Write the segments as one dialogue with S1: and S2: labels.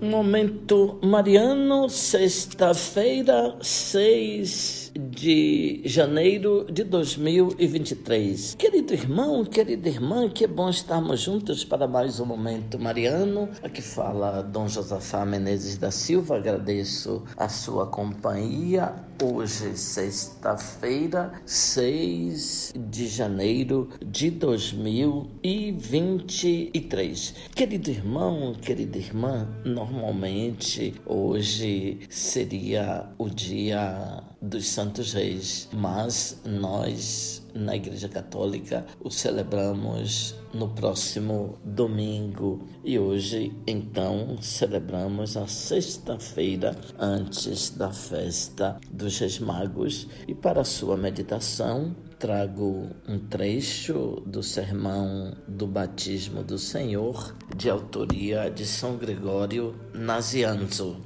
S1: Momento Mariano, sexta-feira, 6 de janeiro de 2023. Querido irmão, querida irmã, que bom estarmos juntos para mais um Momento Mariano. Aqui fala Dom Josafá Menezes da Silva, agradeço a sua companhia. Hoje, sexta-feira, 6 de janeiro de 2023. Querido irmão, querida irmã, Normalmente, hoje seria o dia dos Santos Reis, mas nós, na Igreja Católica, o celebramos no próximo domingo. E hoje, então, celebramos a sexta-feira antes da festa dos Reis Magos. E para sua meditação trago um trecho do sermão do batismo do Senhor, de autoria de São Gregório Nazianzo.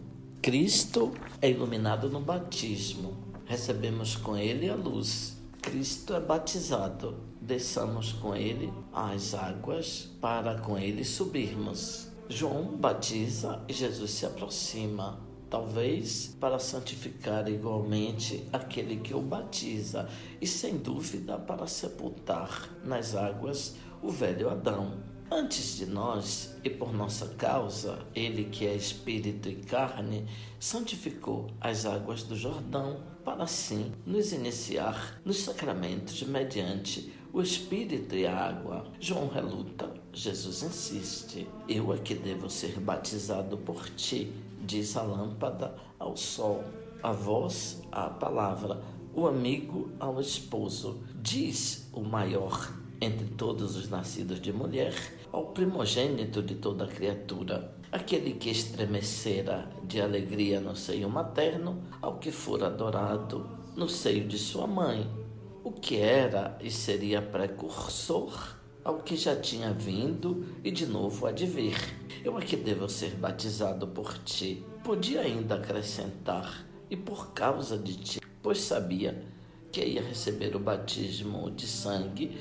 S1: Cristo é iluminado no batismo, recebemos com ele a luz. Cristo é batizado, desçamos com ele as águas para com ele subirmos. João batiza e Jesus se aproxima talvez para santificar igualmente aquele que o batiza e, sem dúvida, para sepultar nas águas o velho Adão. Antes de nós e por nossa causa, ele que é espírito e carne, santificou as águas do Jordão para assim nos iniciar nos sacramentos mediante o espírito e a água. João reluta, Jesus insiste: Eu é que devo ser batizado por ti diz a lâmpada ao sol, a voz à palavra, o amigo ao esposo, diz o maior entre todos os nascidos de mulher, ao primogênito de toda criatura, aquele que estremecera de alegria no seio materno, ao que for adorado no seio de sua mãe, o que era e seria precursor ao que já tinha vindo e de novo há de vir. Eu aqui devo ser batizado por ti. Podia ainda acrescentar, e por causa de ti, pois sabia que ia receber o batismo de sangue,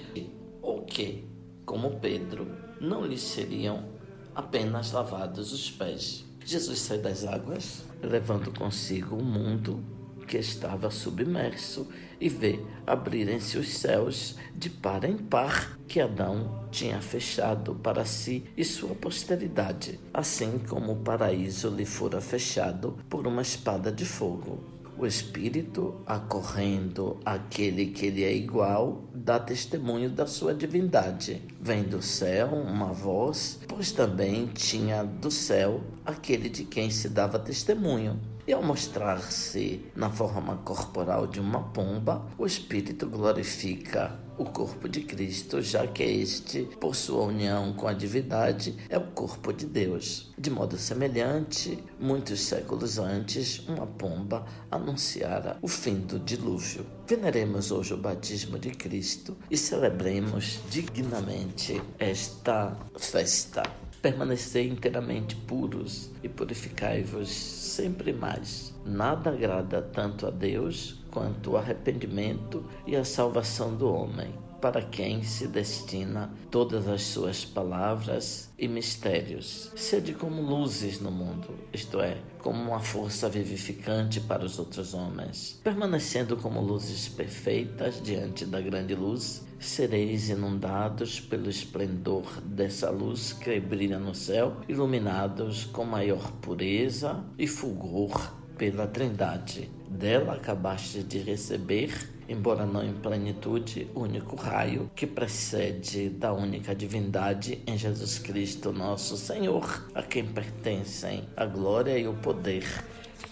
S1: ou que, como Pedro, não lhe seriam apenas lavados os pés. Jesus sai das águas, levando consigo o mundo que estava submerso e vê abrirem-se os céus de par em par que Adão tinha fechado para si e sua posteridade, assim como o paraíso lhe fora fechado por uma espada de fogo. O Espírito, acorrendo aquele que lhe é igual, dá testemunho da sua divindade. Vem do céu uma voz, pois também tinha do céu aquele de quem se dava testemunho e ao mostrar-se na forma corporal de uma pomba, o Espírito glorifica o corpo de Cristo, já que este, por sua união com a divindade, é o corpo de Deus. De modo semelhante, muitos séculos antes, uma pomba anunciara o fim do dilúvio. Veneremos hoje o batismo de Cristo e celebremos dignamente esta festa permanecer inteiramente puros e purificai-vos sempre mais. Nada agrada tanto a Deus quanto o arrependimento e a salvação do homem, para quem se destina todas as suas palavras e mistérios. Sede como luzes no mundo, isto é, como uma força vivificante para os outros homens. Permanecendo como luzes perfeitas diante da grande luz, sereis inundados pelo esplendor dessa luz que brilha no céu, iluminados com maior pureza e fulgor pela Trindade. Dela acabaste de receber, embora não em plenitude, o único raio que precede da única divindade em Jesus Cristo, nosso Senhor, a quem pertencem a glória e o poder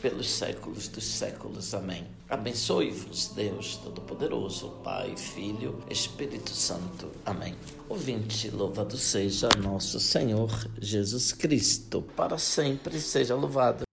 S1: pelos séculos dos séculos. Amém. Abençoe-vos, Deus Todo-Poderoso, Pai, Filho, Espírito Santo. Amém. Ouvinte, louvado seja nosso Senhor Jesus Cristo. Para sempre seja louvado.